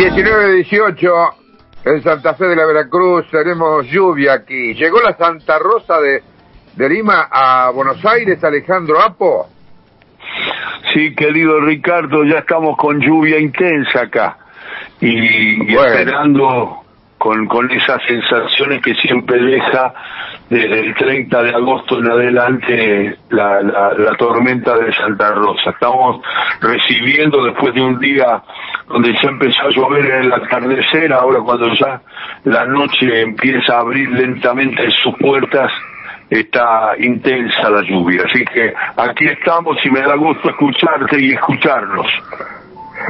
19-18 en Santa Fe de la Veracruz tenemos lluvia aquí. ¿Llegó la Santa Rosa de, de Lima a Buenos Aires, Alejandro Apo? Sí, querido Ricardo, ya estamos con lluvia intensa acá y, y Bueno. esperando con, con esas sensaciones que siempre deja desde el 30 de agosto en adelante la, la, la tormenta de Santa Rosa. Estamos recibiendo después de un día donde ya empezó a llover en el atardecer, ahora cuando ya la noche empieza a abrir lentamente sus puertas, está intensa la lluvia. Así que aquí estamos y me da gusto escucharte y escucharlos.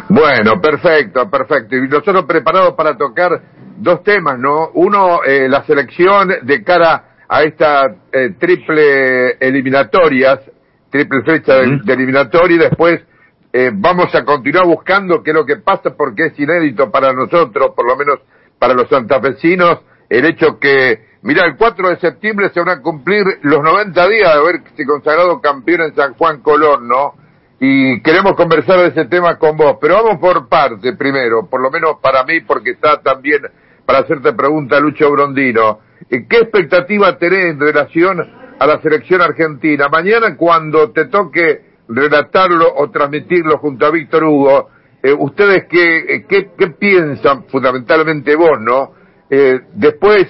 Bueno, perfecto, perfecto. Y nosotros preparados para tocar dos temas, ¿no? Uno, eh, la selección de cara a esta eh, triple eliminatorias, triple fecha de, eliminatoria, y después eh, vamos a continuar buscando qué es lo que pasa, porque es inédito para nosotros, por lo menos para los santafesinos, el hecho que, mira, el 4 de septiembre se van a cumplir los 90 días de haberse consagrado campeón en San Juan Colón, ¿no? Y queremos conversar de ese tema con vos, pero vamos por parte primero, por lo menos para mí, porque está también para hacerte pregunta Lucho Brondino. Eh, ¿Qué expectativa tenés en relación a la selección argentina? Mañana cuando te toque relatarlo o transmitirlo junto a Víctor Hugo, eh, ¿ustedes qué, eh, qué, qué piensan, fundamentalmente vos, no? Eh, después,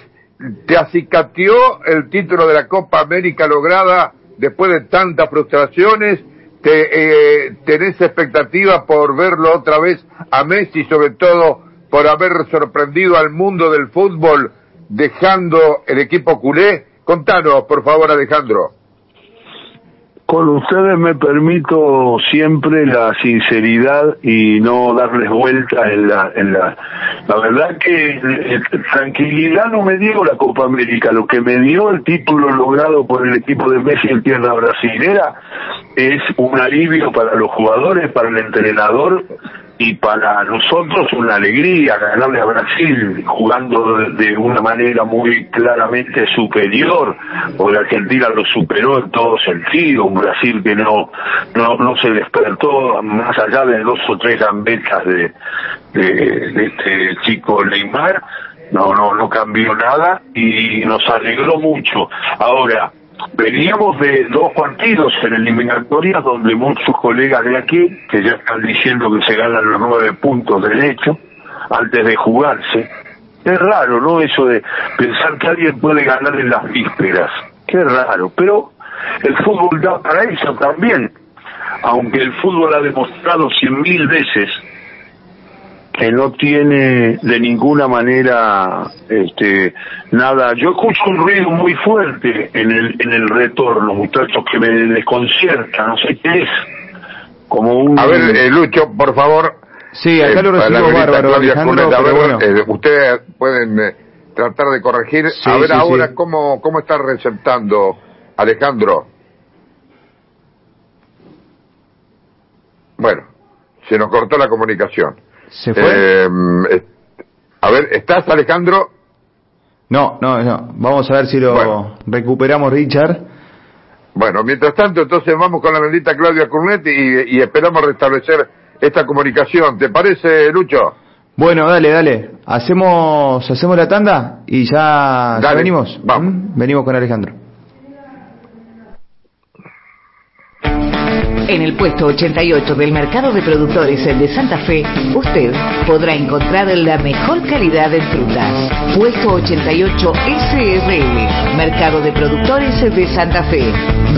¿te acicateó el título de la Copa América lograda después de tantas frustraciones? Te, eh, tenés expectativa por verlo otra vez a Messi, sobre todo por haber sorprendido al mundo del fútbol dejando el equipo culé? Contanos, por favor, Alejandro. Con ustedes me permito siempre la sinceridad y no darles vuelta en la, en la, la verdad que eh, tranquilidad no me dio la Copa América, lo que me dio el título logrado por el equipo de Messi en tierra brasilera es un alivio para los jugadores, para el entrenador y para nosotros una alegría ganarle a Brasil jugando de, una manera muy claramente superior, porque Argentina lo superó en todo sentido, un Brasil que no no, no se despertó más allá de dos o tres gambetas de, de, de este chico Neymar, no no no cambió nada y nos alegró mucho. Ahora Veníamos de dos partidos en eliminatorias donde muchos colegas de aquí, que ya están diciendo que se ganan los nueve puntos del hecho, antes de jugarse. Es raro, ¿no? Eso de pensar que alguien puede ganar en las vísperas. Qué raro. Pero el fútbol da para eso también. Aunque el fútbol ha demostrado cien mil veces que no tiene de ninguna manera este nada yo escucho un ruido muy fuerte en el en el retorno muchachos que me desconcierta no sé qué es como un A ver, eh, Lucho, por favor. Sí, acá eh, lo señorita bárbaro, Claudia Alejandro, a ver, bueno. eh, ustedes pueden eh, tratar de corregir. Sí, a ver sí, ahora sí. cómo cómo está receptando Alejandro. Bueno, se nos cortó la comunicación. ¿Se fue? Eh, a ver, ¿estás Alejandro? No, no, no. Vamos a ver si lo Bueno. recuperamos, Richard. Bueno, mientras tanto, entonces vamos con la bendita Claudia Cornetti y, y esperamos restablecer esta comunicación. ¿Te parece, Lucho? Bueno, dale, dale. Hacemos, hacemos la tanda y ya, venimos. vamos. ¿Mm? Venimos con Alejandro. En el puesto 88 del mercado de productores de Santa Fe, usted podrá encontrar la mejor calidad en frutas. Puesto 88 SRL, Mercado de Productores de Santa Fe.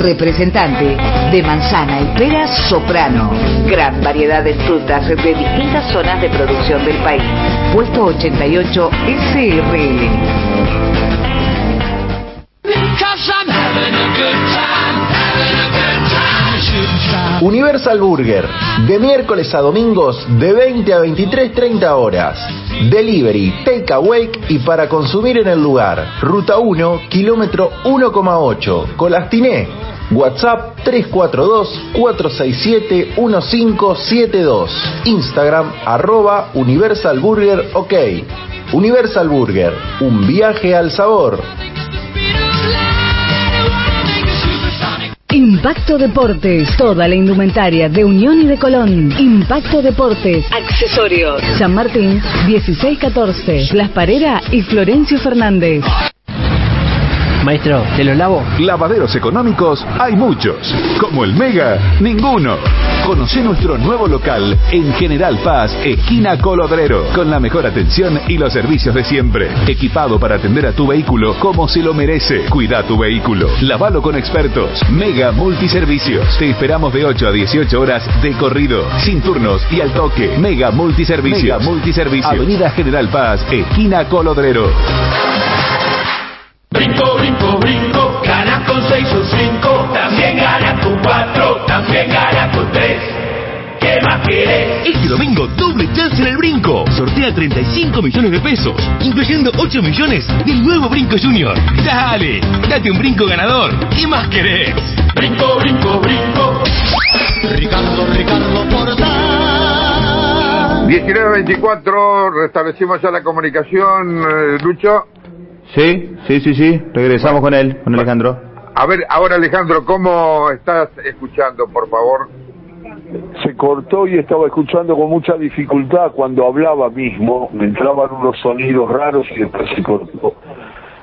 Representante de manzana y peras soprano. Gran variedad de frutas de distintas zonas de producción del país. Puesto 88 SRL. Universal Burger, de miércoles a domingos de 20 a 23.30 horas. Delivery, take away y para consumir en el lugar. Ruta 1, kilómetro 1,8. Colastiné. WhatsApp 342-467-1572. Instagram arroba Universal Burger OK. Universal Burger, un viaje al sabor. Impacto Deportes, toda la indumentaria de Unión y de Colón. Impacto Deportes, accesorios. San Martín, 1614. Las Parera y Florencio Fernández. Maestro, ¿te los lavo? Lavaderos económicos hay muchos. Como el Mega, ninguno. Conoce nuestro nuevo local en General Paz, esquina Colodrero, con la mejor atención y los servicios de siempre. Equipado para atender a tu vehículo como se lo merece. Cuida tu vehículo. Lavalo con expertos. Mega Multiservicios. Te esperamos de 8 a 18 horas de corrido, sin turnos y al toque. Mega Multiservicios. Mega Multiservicios. Avenida General Paz, esquina Colodrero. En el brinco. Sortea 35 millones de pesos, incluyendo 8 millones del nuevo Brinco Junior. Dale, date un brinco ganador. ¿Qué más querés? Brinco, brinco, brinco. Ricardo, Ricardo Portal. 19.24, restablecimos ya la comunicación, eh, Lucho. Sí, sí, sí, sí. Regresamos con él, con Alejandro. A ver, ahora Alejandro, ¿cómo estás escuchando, por favor? Se cortó y estaba escuchando con mucha dificultad cuando hablaba mismo, me entraban unos sonidos raros y después se cortó.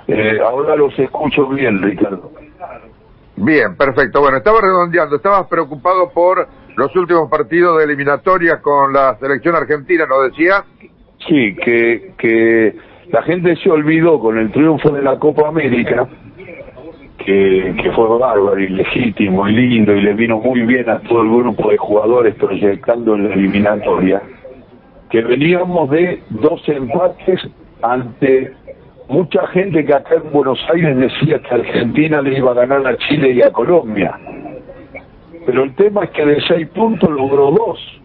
Eh, ahora los escucho bien, Ricardo. Bien, perfecto. Bueno, estaba redondeando, estabas preocupado por los últimos partidos de eliminatoria con la selección argentina, ¿no decía? Sí, que, que la gente se olvidó con el triunfo de la Copa América, que, que fue bárbaro y legítimo y lindo y le vino muy bien a todo el grupo de jugadores proyectando en la eliminatoria, que veníamos de dos empates ante mucha gente que acá en Buenos Aires decía que Argentina le iba a ganar a Chile y a Colombia. Pero el tema es que de seis puntos logró dos.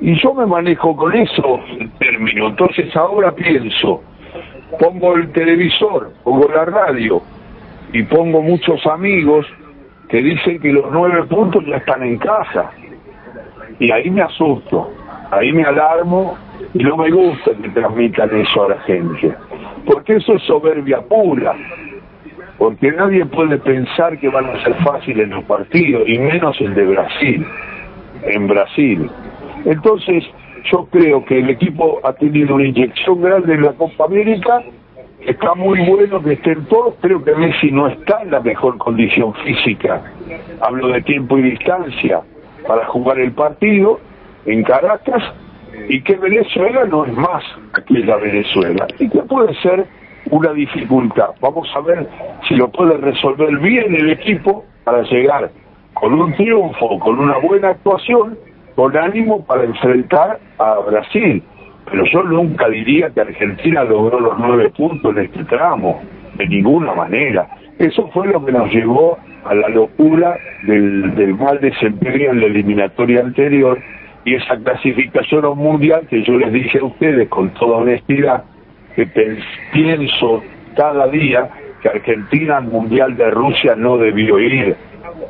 Y yo me manejo con eso en término. Entonces ahora pienso, pongo el televisor, pongo la radio y pongo muchos amigos que dicen que los nueve puntos ya están en casa. Y ahí me asusto, ahí me alarmo y no me gusta que transmitan eso a la gente. Porque eso es soberbia pura. Porque nadie puede pensar que van a ser fáciles los partidos, y menos el de Brasil, en Brasil. Entonces, yo creo que el equipo ha tenido una inyección grande en la Copa América, está muy bueno que estén todos, creo que Messi no está en la mejor condición física, hablo de tiempo y distancia, para jugar el partido en Caracas, y que Venezuela no es más aquella Venezuela, y que puede ser una dificultad. Vamos a ver si lo puede resolver bien el equipo para llegar con un triunfo, con una buena actuación, con ánimo para enfrentar a Brasil. Pero yo nunca diría que Argentina logró los nueve puntos en este tramo, de ninguna manera. Eso fue lo que nos llevó a la locura del, mal desempeño en la eliminatoria anterior y esa clasificación a un mundial que yo les dije a ustedes con toda honestidad, que pienso cada día que Argentina al Mundial de Rusia no debió ir.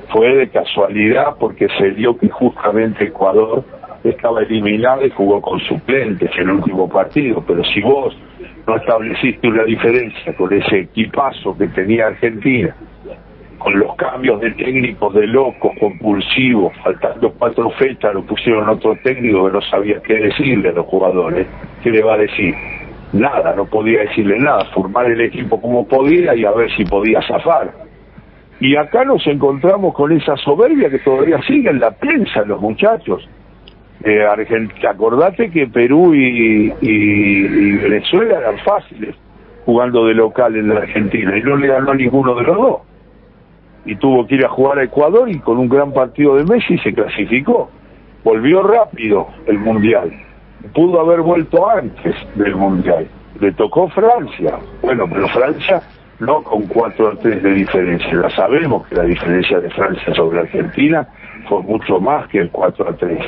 Fue de casualidad porque se dio que justamente Ecuador estaba eliminado y jugó con suplentes en el último partido. Pero si vos no estableciste una diferencia con ese equipazo que tenía Argentina, con los cambios de técnicos de locos, compulsivos, faltando cuatro fechas, lo pusieron otro técnico que no sabía qué decirle a los jugadores. ¿Qué le va a decir? Nada, no podía decirle nada, formar el equipo como podía y a ver si podía zafar. Y acá nos encontramos con esa soberbia que todavía sigue en la prensa, los muchachos. Acordate que Perú y, y- Venezuela eran fáciles jugando de local en la Argentina y no le ganó a ninguno de los dos y tuvo que ir a jugar a Ecuador y con un gran partido de Messi se clasificó. Volvió rápido el Mundial. Pudo haber vuelto antes del Mundial. Le tocó Francia. Bueno, pero Francia no con 4 a 3 de diferencia. Ya sabemos que la diferencia de Francia sobre Argentina fue mucho más que el 4 a 3.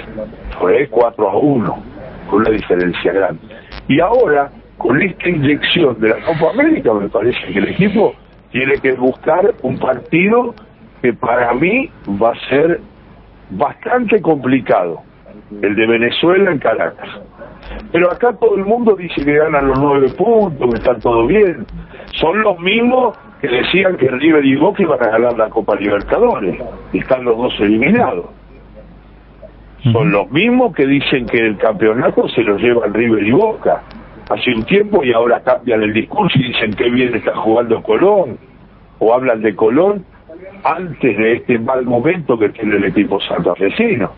Fue 4 a 1, con una diferencia grande. Y ahora, con esta inyección de la Copa América, me parece que el equipo tiene que buscar un partido que para mí va a ser bastante complicado, el de Venezuela en Caracas. Pero acá todo el mundo dice que ganan los nueve puntos, que está todo bien. Son los mismos que decían que River y Boca iban a ganar la Copa Libertadores y están los dos eliminados. Son los mismos que dicen que el campeonato se lo llevan River y Boca hace un tiempo y ahora cambian el discurso y dicen que bien está jugando Colón o hablan de Colón antes de este mal momento que tiene el equipo santafesino.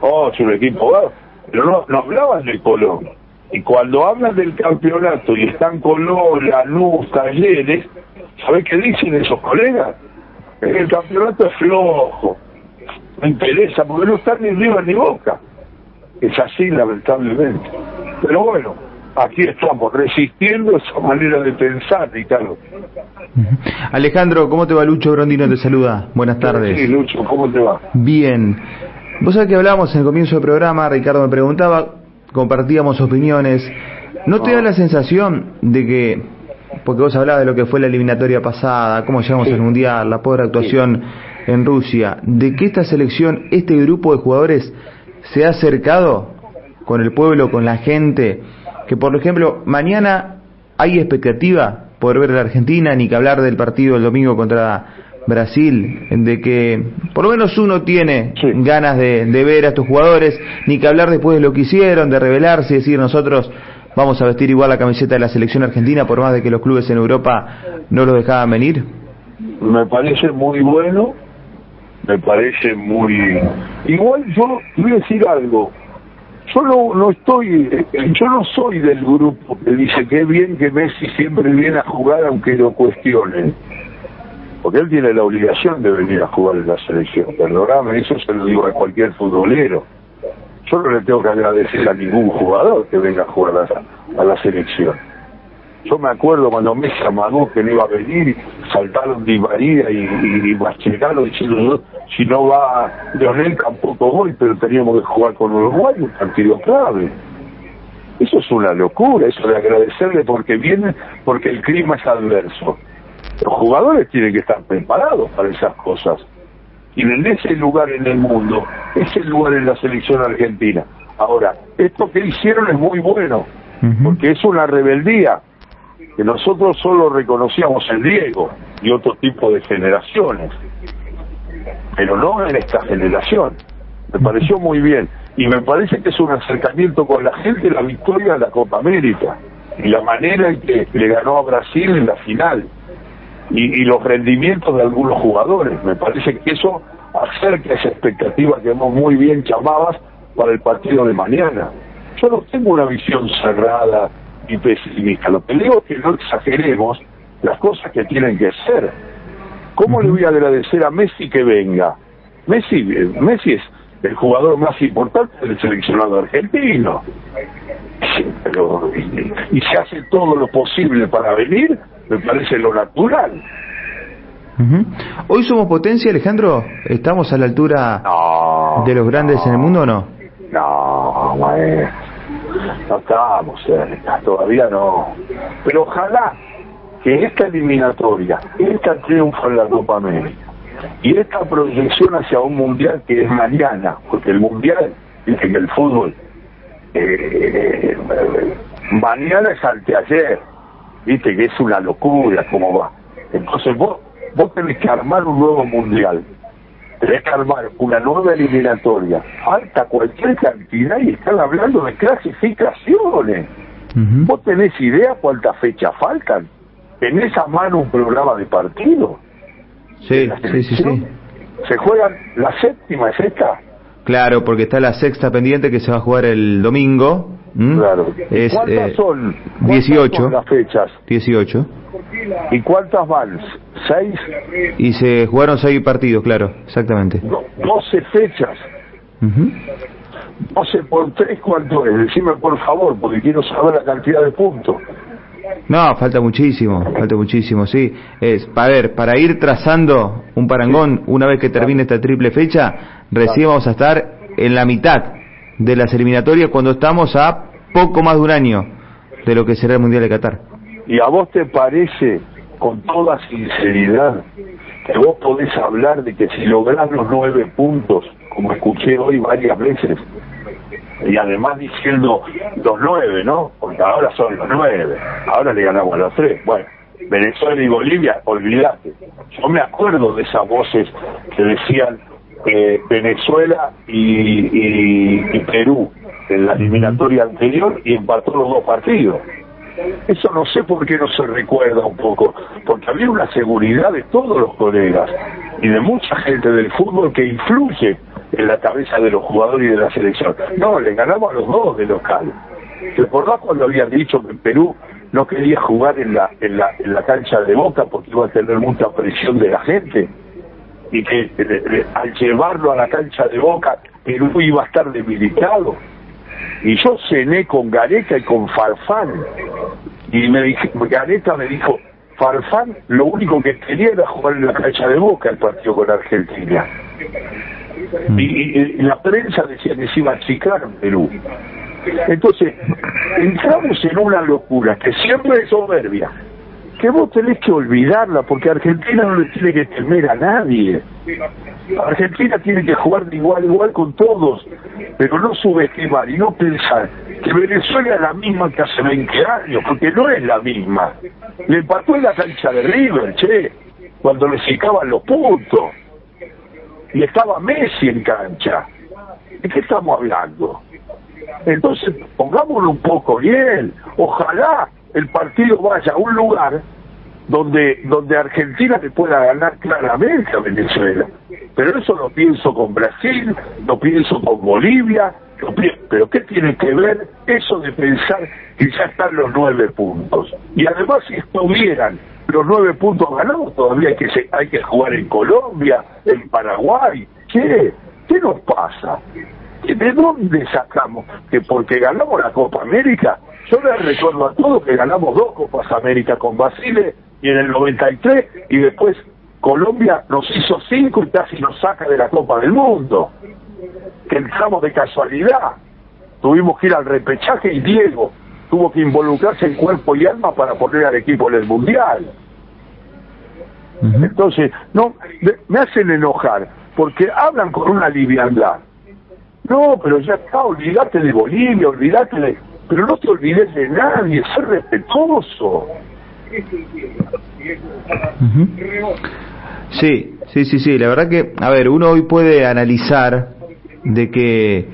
Oh, es un equipo. Pero no, no hablaban de Colón. Y cuando hablan del campeonato y están Colón, Lanús, Talleres, ¿sabes qué dicen esos colegas? El campeonato es flojo, no interesa, porque no están ni River ni Boca. Es así, lamentablemente. Pero bueno, aquí estamos, resistiendo esa manera de pensar, Ricardo. Alejandro, ¿cómo te va Lucho Brondino? Te saluda. Buenas tardes. Sí, Lucho, ¿cómo te va? Bien. Vos sabés que hablábamos en el comienzo del programa, Ricardo me preguntaba, compartíamos opiniones. ¿No te da la sensación de que, porque vos hablabas de lo que fue la eliminatoria pasada, cómo llegamos al Mundial, la pobre actuación en Rusia, de que esta selección, este grupo de jugadores se ha acercado con el pueblo, con la gente, que por ejemplo, mañana hay expectativa por ver a la Argentina, ni que hablar del partido el domingo contra Brasil, de que por lo menos uno tiene ganas de, de, ver a estos jugadores, ni que hablar después de lo que hicieron, de rebelarse y decir nosotros vamos a vestir igual la camiseta de la selección argentina por más de que los clubes en Europa no los dejaban venir? Me parece muy bueno, me parece muy... Igual yo voy a decir algo, yo no, no estoy, yo no soy del grupo que dice que bien que Messi siempre viene a jugar aunque lo cuestionen porque él tiene la obligación de venir a jugar en la selección. Perdóname, eso se lo digo a cualquier futbolero. Yo no le tengo que agradecer a ningún jugador que venga a jugar a, la selección. Yo me acuerdo cuando Messi amagó que no iba a venir, saltaron Di María y, y, y diciendo si no va Leonel tampoco voy, pero teníamos que jugar con Uruguay, un partido clave. Eso es una locura, eso de agradecerle porque viene, porque el clima es adverso. Los jugadores tienen que estar preparados para esas cosas. Y en ese lugar en el mundo, ese lugar en la selección argentina. Ahora, esto que hicieron es muy bueno, porque es una rebeldía que nosotros solo reconocíamos en Diego y otro tipo de generaciones, pero no en esta generación. Me pareció muy bien y me parece que es un acercamiento con la gente la victoria de la Copa América y la manera en que le ganó a Brasil en la final y, y, los rendimientos de algunos jugadores. Me parece que eso acerca esa expectativa que hemos muy bien llamadas para el partido de mañana. Yo no tengo una visión cerrada y pesimista. Lo que digo es que no exageremos las cosas que tienen que ser. ¿Cómo le voy a agradecer a Messi que venga? Messi, Messi es el jugador más importante del seleccionado argentino. Pero, y, y se hace todo lo posible para venir, me parece lo natural. Uh -huh. Hoy somos potencia, Alejandro. ¿Estamos a la altura no, de los grandes no, en el mundo o no? No, maestro. No estamos cerca, todavía no. Pero ojalá que esta eliminatoria, esta triunfo en la Copa América y esta proyección hacia un mundial que es mañana, porque el mundial, dice que el fútbol, eh, mañana es anteayer, viste que es una locura cómo va. Entonces vos, vos tenés que armar un nuevo mundial, tenés que armar una nueva eliminatoria, falta cualquier cantidad y están hablando de clasificaciones. Uh -huh. ¿Vos tenés idea cuántas fechas faltan? ¿Tenés a mano un programa de partido? Sí, sí, sí, sí. Se juegan, la séptima es esta. Claro, porque está la sexta pendiente que se va a jugar el domingo. ¿Mm? Claro. Es, ¿Cuántas eh, son? ¿Cuántas 18. son las fechas? 18. ¿Y cuántas van? ¿Seis? Y se jugaron seis partidos, claro, exactamente. No, 12 fechas. Uh -huh. 12 por 3, ¿cuánto es? Decime por favor, porque quiero saber la cantidad de puntos. No, falta muchísimo, falta muchísimo, sí. Es, a ver, para ir trazando un parangón, una vez que termine esta triple fecha, recién vamos a estar en la mitad de las eliminatorias cuando estamos a poco más de un año de lo que será el Mundial de Qatar. ¿Y a vos te parece, con toda sinceridad, que vos podés hablar de que si lográs los nueve puntos, como escuché hoy varias veces, y además diciendo los nueve, ¿no? Porque ahora son los nueve, ahora le ganamos a los tres. Bueno, Venezuela y Bolivia, olvídate. Yo me acuerdo de esas voces que decían eh, Venezuela y, y, y Perú en la eliminatoria anterior y empató los dos partidos. Eso no sé por qué no se recuerda un poco, porque había una seguridad de todos los colegas y de mucha gente del fútbol que influye en la cabeza de los jugadores y de la selección. No, le ganamos a los dos de local. ¿Recordás cuando habían dicho que Perú no quería jugar en la, en la, en la cancha de Boca porque iba a tener mucha presión de la gente? Y que eh, eh, al llevarlo a la cancha de Boca, Perú iba a estar debilitado y yo cené con Gareca y con Farfán. Y me dije, Gareca me dijo, Farfán lo único que quería era jugar en la cancha de Boca el partido con Argentina. Y, y- y la prensa decía que se iba a achicar Perú. Entonces, entramos en una locura que siempre es soberbia, que vos tenés que olvidarla, porque Argentina no le tiene que temer a nadie. Argentina tiene que jugar de igual a igual con todos, pero no subestimar y no pensar que Venezuela es la misma que hace 20 años, porque no es la misma. Le empató en la cancha de River, che, cuando le secaban los puntos. Y estaba Messi en cancha. ¿De qué estamos hablando? Entonces, pongámoslo un poco bien. Ojalá el partido vaya a un lugar donde donde Argentina le pueda ganar claramente a Venezuela. Pero eso lo pienso con Brasil, lo pienso con Bolivia, lo pi- pero ¿qué tiene que ver eso de pensar que ya están los nueve puntos? Y además si estuvieran los nueve puntos ganados, todavía hay que, se- hay que jugar en Colombia, en Paraguay. ¿Qué? ¿Qué nos pasa? ¿De dónde sacamos? Que porque ganamos la Copa América, yo les recuerdo a todos que ganamos dos Copas América con Basile y en el 93 y después Colombia nos hizo cinco y casi nos saca de la Copa del Mundo. Que entramos de casualidad. Tuvimos que ir al repechaje y Diego tuvo que involucrarse en cuerpo y alma para poner al equipo en el Mundial. Entonces, no, me- me hacen enojar porque hablan con una liviandad. No, pero ya está, olvídate de Bolivia, olvídate de... Pero no te olvides de nadie, ser respetuoso. Sí, sí, sí, sí. La verdad que, a ver, uno hoy puede analizar de que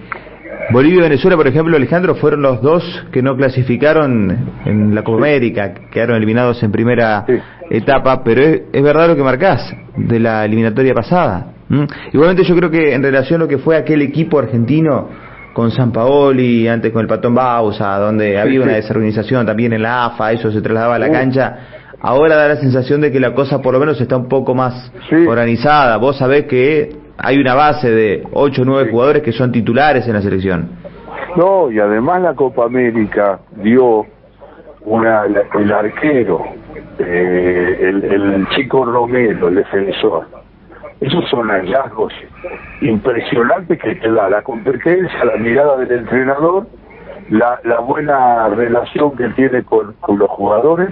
Bolivia y Venezuela, por ejemplo, Alejandro, fueron los dos que no clasificaron en la Copa América, quedaron eliminados en primera etapa, pero es, es verdad lo que marcás de la eliminatoria pasada. Igualmente yo creo que en relación a lo que fue aquel equipo argentino con San Paoli, antes con el Patón Bausa, donde había una desorganización también en la AFA, eso se trasladaba a la Uh. cancha, ahora da la sensación de que la cosa por lo menos está un poco más organizada. Vos sabés que hay una base de 8 o 9 jugadores que son titulares en la selección. No, y además la Copa América dio una, el arquero, eh, el, el chico Romero, el defensor. Esos son hallazgos impresionantes que te da la competencia, la mirada del entrenador, la, la buena relación que tiene con, los jugadores,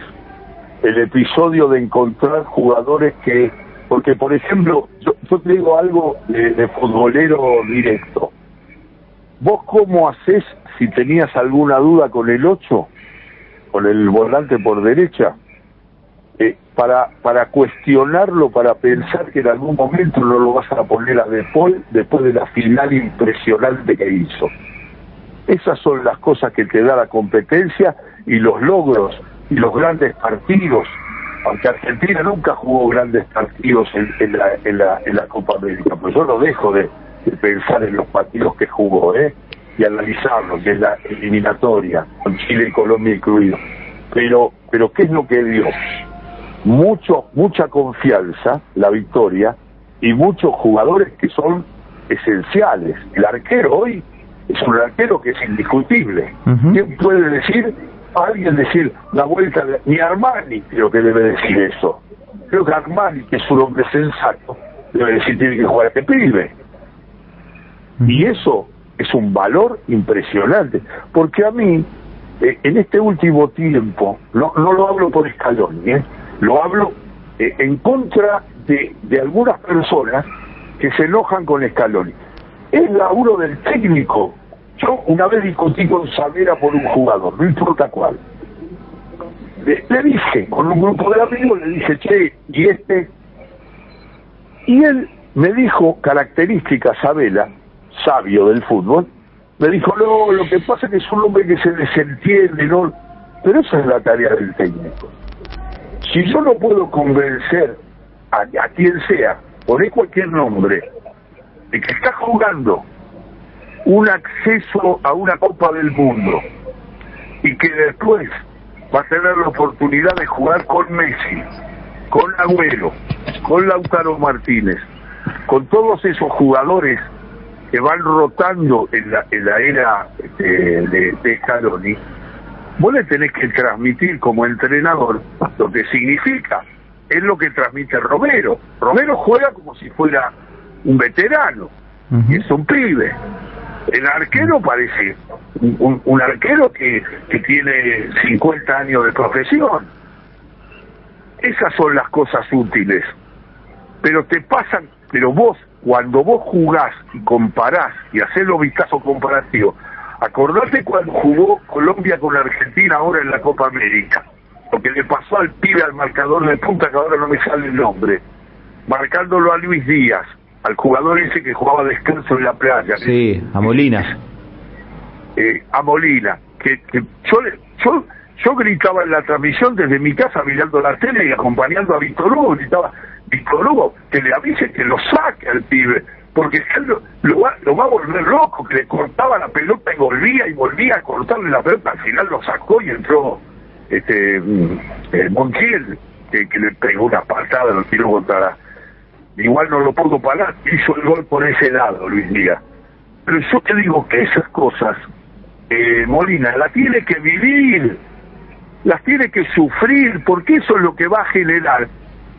el episodio de encontrar jugadores que, porque por ejemplo, yo, yo te digo algo de, de futbolero directo. ¿Vos cómo haces si tenías alguna duda con el 8, con el volante por derecha? Para, para cuestionarlo, para pensar que en algún momento no lo vas a poner a De después de la final impresionante que hizo. Esas son las cosas que te da la competencia y los logros y los grandes partidos. Aunque Argentina nunca jugó grandes partidos en, en la, en, la, en la Copa América, pues yo no dejo de, de pensar en los partidos que jugó, ¿eh? Y analizarlos, que es la eliminatoria, con Chile y Colombia incluido. Pero, pero ¿qué es lo que dio? Mucho, mucha confianza, la victoria, y muchos jugadores que son esenciales. El arquero hoy es un arquero que es indiscutible. ¿Quién puede decir, alguien decir la vuelta de, ni Armani creo que debe decir eso. Creo que Armani, que es un hombre sensato, debe decir tiene que jugar este pibe. Y eso es un valor impresionante, porque a mí, eh, en este último tiempo, no, no lo hablo por escalón, ¿eh? Lo hablo eh, en contra de, algunas personas que se enojan con Scaloni. Es laburo del técnico. Yo una vez discutí con Savera por un jugador, no importa cuál. le, le dije, con un grupo de amigos, le dije, che, y este. Y él me dijo características, Sabela, sabio del fútbol, me dijo, no, lo que pasa es que es un hombre que se desentiende, ¿no? Pero esa es la tarea del técnico. Si yo no puedo convencer a, quien sea, poné cualquier nombre, de que está jugando un acceso a una Copa del Mundo y que después va a tener la oportunidad de jugar con Messi, con Agüero, con Lautaro Martínez, con todos esos jugadores que van rotando en la, en la era de, de, vos le tenés que transmitir como entrenador lo que significa. Es lo que transmite Romero. Romero juega como si fuera un veterano, y es un pibe. El arquero parece un, un- un arquero que, que tiene 50 años de profesión. Esas son las cosas útiles. Pero te pasan, pero vos, cuando vos jugás y comparás y haces los vistazos comparativos, acordate cuando jugó Colombia con Argentina ahora en la Copa América. Lo que le pasó al pibe al marcador de punta, que ahora no me sale el nombre, marcándolo a Luis Díaz, al jugador ese que jugaba descanso en la playa. Sí, a Molina. eh, a Molina, que, que yo, le- yo yo gritaba en la transmisión desde mi casa mirando la tele y acompañando a Víctor Hugo, gritaba, Víctor Hugo, que le avise que lo saque al pibe, porque lo, lo va, a volver loco, que le cortaba la pelota y volvía y volvía a cortarle la pelota, al final lo sacó y entró este eh, Montiel, que, que le pegó una patada, lo tiró contra la... Igual no lo pudo parar, hizo el gol por ese lado, Luis Díaz. Pero yo te digo que esas cosas, eh, Molina, las tiene que vivir, las tiene que sufrir, porque eso es lo que va a generar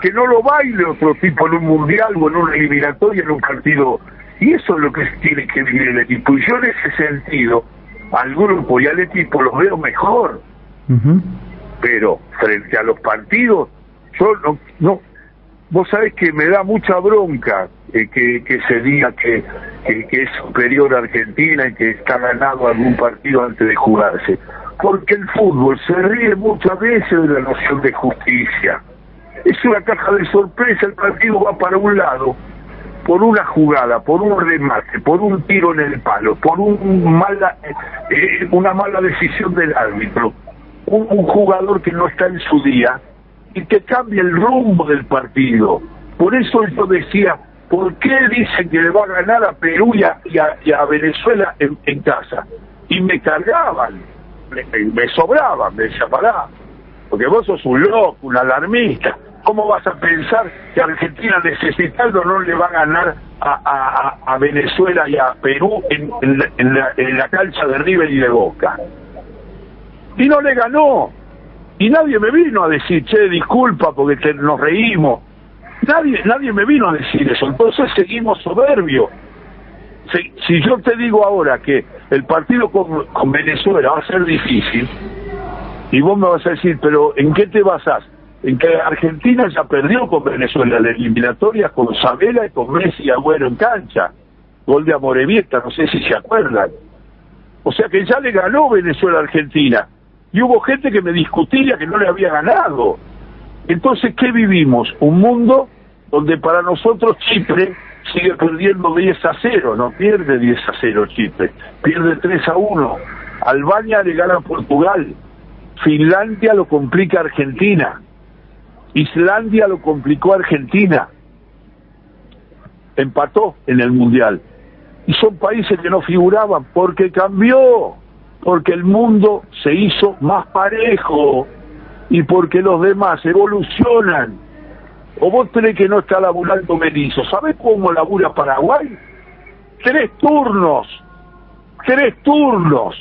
que no lo baile otro tipo en un mundial o en una eliminatoria, en un partido. Y eso es lo que tiene que vivir el equipo. Y yo en ese sentido, al grupo y al equipo los veo mejor, pero frente a los partidos, yo no, no vos sabés que me da mucha bronca eh, que, que se diga que, que, que es superior a Argentina y que está ganado algún partido antes de jugarse. Porque el fútbol se ríe muchas veces de la noción de justicia. Es una caja de sorpresa, el partido va para un lado, por una jugada, por un remate, por un tiro en el palo, por un mala, eh, una mala decisión del árbitro, un, jugador que no está en su día y que cambia el rumbo del partido. Por eso yo decía, ¿por qué dicen que le va a ganar a Perú y a, y a- Venezuela en, casa? Y me cargaban, me sobraban, me decía, pará, porque vos sos un loco, un alarmista. ¿Cómo vas a pensar que Argentina necesitando no le va a ganar a, a- a- Venezuela y a Perú en, en la, cancha de River y de Boca? Y no le ganó. Y nadie me vino a decir, che, disculpa porque nos reímos. Nadie, nadie me vino a decir eso. Entonces seguimos soberbios. Si, si yo te digo ahora que el partido con, con Venezuela va a ser difícil, y vos me vas a decir, pero ¿en qué te basás? En que Argentina ya perdió con Venezuela la eliminatoria con Sabela y con Messi Agüero en cancha. Gol de Amorebieta, no sé si se acuerdan. O sea que ya le ganó Venezuela a Argentina. Y hubo gente que me discutía que no le había ganado. Entonces, ¿qué vivimos? Un mundo donde para nosotros Chipre sigue perdiendo 10 a 0, no pierde 10 a 0 Chipre, pierde 3 a 1. Albania le gana a Portugal, Finlandia lo complica Argentina, Islandia lo complicó a Argentina, empató en el Mundial. Y son países que no figuraban porque cambió, porque el mundo se hizo más parejo y porque los demás evolucionan. ¿O vos crees que no está laburando Berizzo? ¿Sabés cómo labura Paraguay? Tres turnos, tres turnos.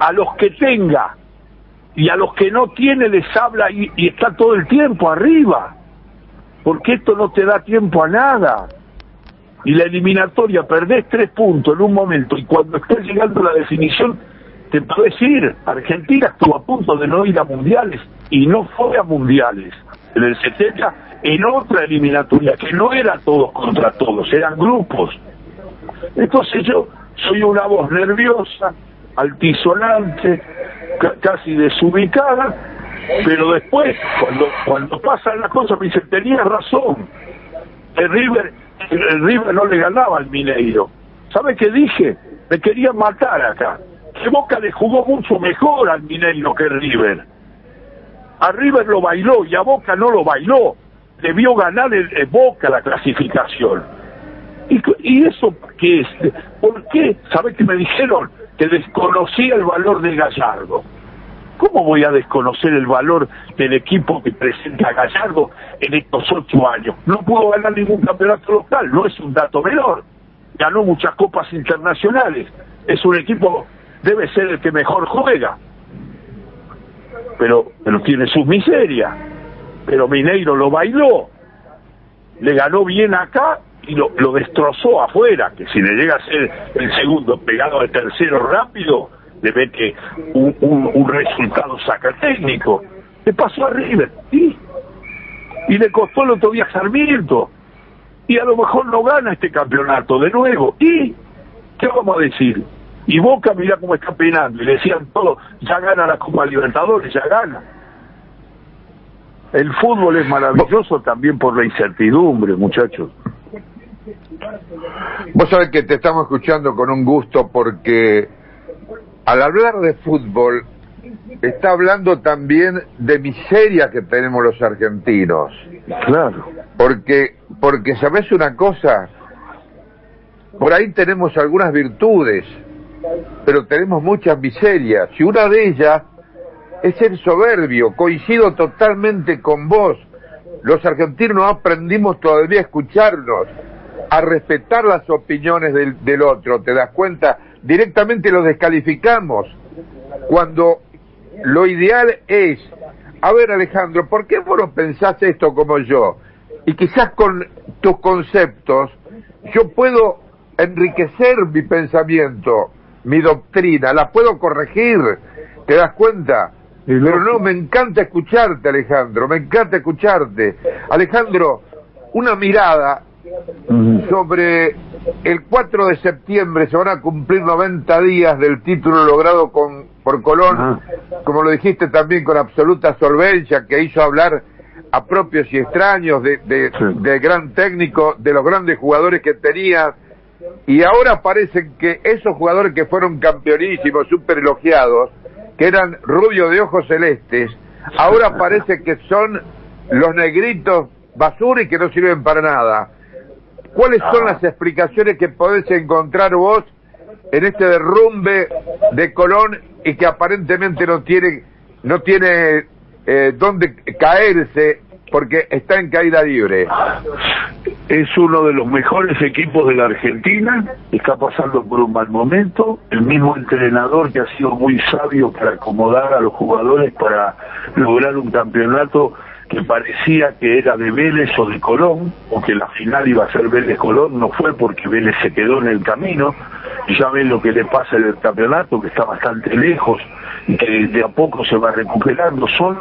A los que tenga y a los que no tiene les habla y, está todo el tiempo arriba. Porque esto no te da tiempo a nada. Y la eliminatoria, perdés tres puntos en un momento y cuando estés llegando a la definición, te puedes ir. Argentina estuvo a punto de no ir a mundiales y no fue a mundiales. En el 70, en otra eliminatoria, que no era todos contra todos, eran grupos. Entonces yo soy una voz nerviosa, altisonante, casi desubicada, pero después, cuando cuando pasan las cosas, me dicen, tenías razón, el River, el River no le ganaba al Mineiro. ¿Sabe qué dije? Me querían matar acá. Que Boca le jugó mucho mejor al Mineiro que el River. A River lo bailó y a Boca no lo bailó. Debió ganar el, Boca la clasificación. ¿Y, ¿Y eso qué es? ¿Por qué? ¿Sabe qué me dijeron? Que desconocía el valor de Gallardo. ¿Cómo voy a desconocer el valor del equipo que presenta Gallardo en estos ocho años? No pudo ganar ningún campeonato local, no es un dato menor. Ganó muchas copas internacionales. Es un equipo, debe ser el que mejor juega. Pero, pero tiene sus miserias. Pero Mineiro lo bailó. Le ganó bien acá y lo, destrozó afuera. Que si le llega a ser el segundo pegado al tercero rápido, le mete un, un, un resultado saca técnico. Le pasó a River, ¿sí? Y le costó el otro día Sarmiento. Y a lo mejor no gana este campeonato de nuevo. ¿Y qué vamos a decir? Y Boca, mira cómo está penando. Y decían todo, ya gana la Copa Libertadores, ya gana. El fútbol es maravilloso también por la incertidumbre, muchachos. Vos sabés que te estamos escuchando con un gusto porque al hablar de fútbol está hablando también de miseria que tenemos los argentinos. Claro. Porque, porque sabes una cosa, por ahí tenemos algunas virtudes, pero tenemos muchas miserias. Y una de ellas es ser soberbio. Coincido totalmente con vos. Los argentinos no aprendimos todavía a escucharnos, a respetar las opiniones del, del otro. ¿Te das cuenta? Directamente lo descalificamos. Cuando lo ideal es, a ver Alejandro, ¿por qué vos no pensás esto como yo? Y quizás con tus conceptos yo puedo enriquecer mi pensamiento, mi doctrina, la puedo corregir, ¿te das cuenta? Pero no, me encanta escucharte, Alejandro, me encanta escucharte. Alejandro, una mirada sobre el 4 de septiembre, se van a cumplir 90 días del título logrado con por Colón, como lo dijiste también con absoluta solvencia, que hizo hablar a propios y extraños de, de, de gran técnico, de los grandes jugadores que tenía, y ahora parecen que esos jugadores que fueron campeonísimos, súper elogiados, que eran rubios de ojos celestes, ahora parece que son los negritos basura y que no sirven para nada. ¿Cuáles son las explicaciones que podés encontrar vos en este derrumbe de Colón y que aparentemente no tiene no tiene eh, dónde caerse porque está en caída libre? Es uno de los mejores equipos de la Argentina, está pasando por un mal momento, el mismo entrenador que ha sido muy sabio para acomodar a los jugadores para lograr un campeonato que parecía que era de Vélez o de Colón, o que la final iba a ser Vélez-Colón, no fue porque Vélez se quedó en el camino, ya ven lo que le pasa en el campeonato, que está bastante lejos, y que de a poco se va recuperando. Son,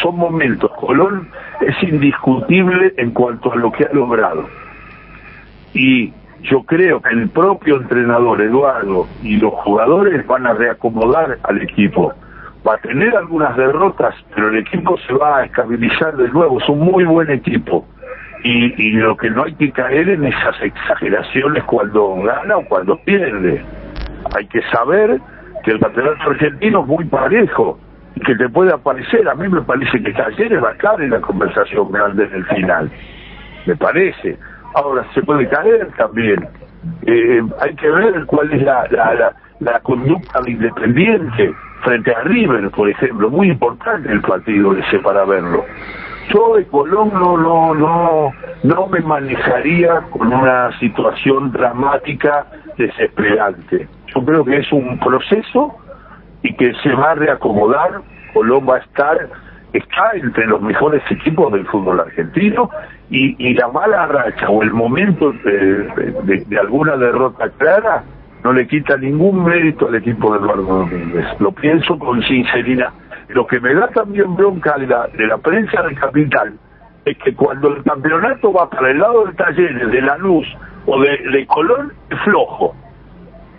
son momentos. Colón es indiscutible en cuanto a lo que ha logrado. Y yo creo que el propio entrenador Eduardo y los jugadores van a reacomodar al equipo. Va a tener algunas derrotas, pero el equipo se va a estabilizar de nuevo. Es un muy buen equipo. Y, lo que no hay que caer en esas exageraciones cuando gana o cuando pierde. Hay que saber que el campeonato argentino es muy parejo y que te puede aparecer. A mí me parece que Talleres va a estar la conversación grande en el final. Me parece. Ahora, se puede caer también. Eh, hay que ver cuál es la, la, la, la conducta de Independiente frente a River, por ejemplo. Muy importante el partido ese para verlo. Yo de Colón no, no, no, no me manejaría con una situación dramática, desesperante. Yo creo que es un proceso y que se va a reacomodar. Colón va a estar, está entre los mejores equipos del fútbol argentino y, y la mala racha o el momento de, de, de alguna derrota clara no le quita ningún mérito al equipo de Eduardo Domínguez. Lo pienso con sinceridad. Lo que me da también bronca de la, de la prensa del Capital es que cuando el campeonato va para el lado de Talleres, de Lanús o de, de Colón, es flojo.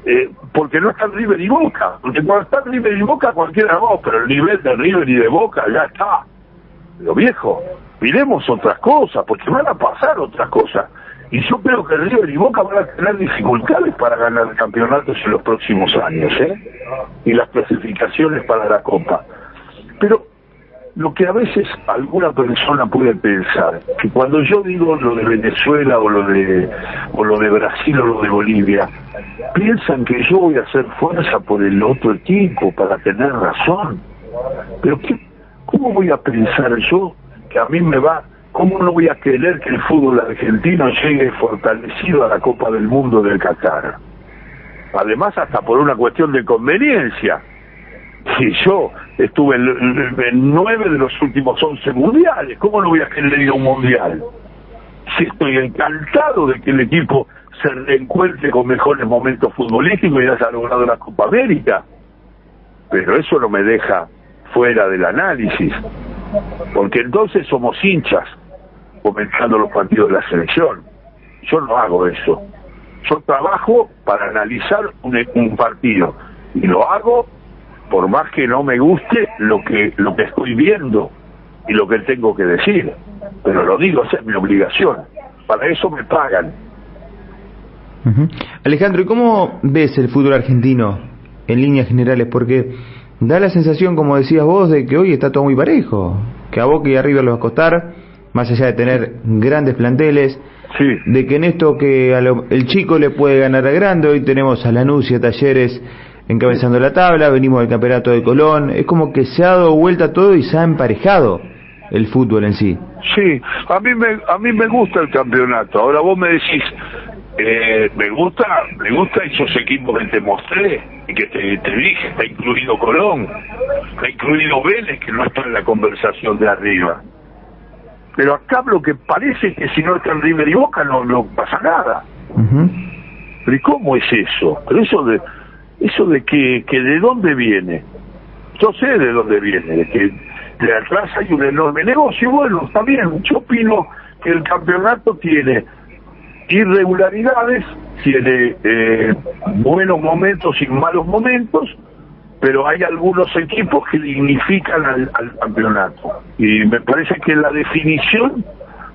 eh, porque no está River y Boca, porque cuando está River y Boca cualquiera vos, pero el nivel de River y de Boca ya está. Lo viejo, miremos otras cosas, porque van a pasar otras cosas. Y yo creo que River y Boca van a tener dificultades para ganar campeonatos en los próximos años, ¿eh? Y las clasificaciones para la Copa. Pero lo que a veces alguna persona puede pensar, que cuando yo digo lo de Venezuela o lo de, o lo de Brasil o lo de Bolivia, piensan que yo voy a hacer fuerza por el otro equipo para tener razón. Pero ¿qué, ¿cómo voy a pensar yo que a mí me va, cómo no voy a querer que el fútbol argentino llegue fortalecido a la Copa del Mundo del Qatar? Además, hasta por una cuestión de conveniencia. Si yo estuve en, nueve de los últimos once mundiales, ¿cómo no voy a querer ir a un mundial? Si estoy encantado de que el equipo se reencuentre con mejores momentos futbolísticos y haya logrado la Copa América. Pero eso no me deja fuera del análisis, porque entonces somos hinchas comentando los partidos de la selección. Yo no hago eso. Yo trabajo para analizar un, un partido y lo hago por más que no me guste lo que lo que estoy viendo y lo que tengo que decir, pero lo digo, esa es mi obligación. Para eso me pagan. Alejandro, ¿y cómo ves el fútbol argentino en líneas generales? Porque da la sensación, como decías vos, de que hoy está todo muy parejo, que a Boca y a River los va a costar, más allá de tener grandes planteles, sí. de que en esto que a lo, el chico le puede ganar a grande, hoy tenemos a Lanús y a Talleres encabezando la tabla, venimos del campeonato de Colón, es como que se ha dado vuelta todo y se ha emparejado el fútbol en sí. Sí, a mí me, a mí me gusta el campeonato, ahora vos me decís, eh, me gusta, me gusta esos equipos que te mostré y que te, te dije, está incluido Colón, está incluido Vélez que no está en la conversación de arriba. Pero acá lo que parece es que si no está en River y Boca no, no pasa nada. Uh -huh. Pero ¿y cómo es eso? Pero eso de eso de que, que de dónde viene. Yo sé de dónde viene, de que de atrás hay un enorme negocio. Bueno, está bien, yo opino que el campeonato tiene irregularidades, tiene eh, buenos momentos y malos momentos, pero hay algunos equipos que dignifican al, al, campeonato. Y me parece que la definición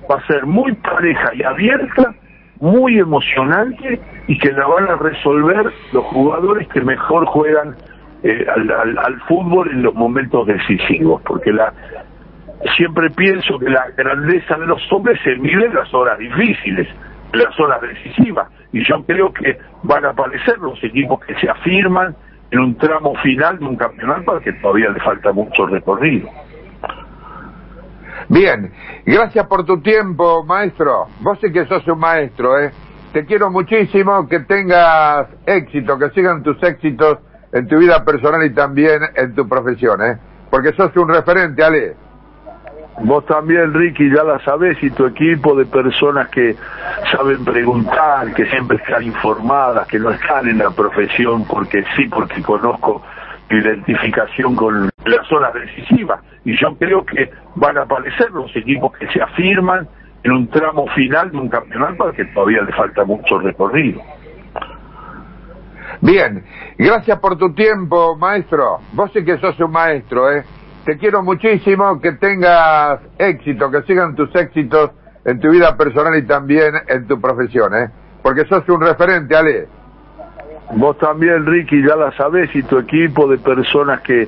va a ser muy pareja y abierta, muy emocionante y que la van a resolver los jugadores que mejor juegan eh, al, al, fútbol en los momentos decisivos, porque la siempre pienso que la grandeza de los hombres se mide en las horas difíciles las horas decisivas. Y yo creo que van a aparecer los equipos que se afirman en un tramo final de un campeonato al que todavía le falta mucho recorrido. Bien, gracias por tu tiempo, maestro. Vos sí que sos un maestro, ¿eh? Te quiero muchísimo, que tengas éxito, que sigan tus éxitos en tu vida personal y también en tu profesión, ¿eh? Porque sos un referente, Ale. Vos también, Ricky, ya la sabés, y tu equipo de personas que saben preguntar, que siempre están informadas, que no están en la profesión porque sí, porque conozco identificación con las zonas decisivas. Y yo creo que van a aparecer los equipos que se afirman en un tramo final de un campeonato al que todavía le falta mucho recorrido. Bien, gracias por tu tiempo, maestro. Vos sí que sos un maestro, ¿eh? Te quiero muchísimo, que tengas éxito, que sigan tus éxitos en tu vida personal y también en tu profesión, ¿eh? Porque sos un referente, Ale. Vos también, Ricky, ya la sabés, y tu equipo de personas que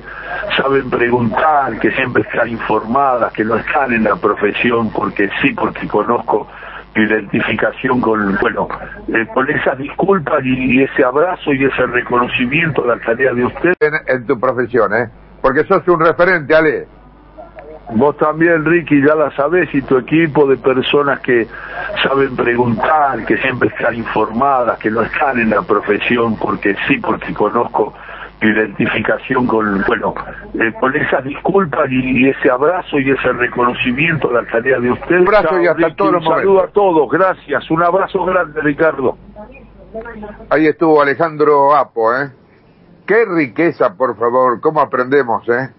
saben preguntar, que siempre están informadas, que no están en la profesión porque sí, porque conozco tu identificación con, bueno, eh, con esas disculpas y, y, ese abrazo y ese reconocimiento a la tarea de usted. En, en tu profesión, ¿eh? Porque sos un referente, Ale. Vos también, Ricky, ya la sabés, y tu equipo de personas que saben preguntar, que siempre están informadas, que no están en la profesión porque sí, porque conozco tu identificación con, bueno, eh, con esas disculpas y, y, ese abrazo y ese reconocimiento a la tarea de usted. Un abrazo y hasta todos los Un saludo a todos, gracias, un abrazo grande, Ricardo. Ahí estuvo Alejandro Apo, ¿eh? Qué riqueza, por favor, cómo aprendemos, ¿eh?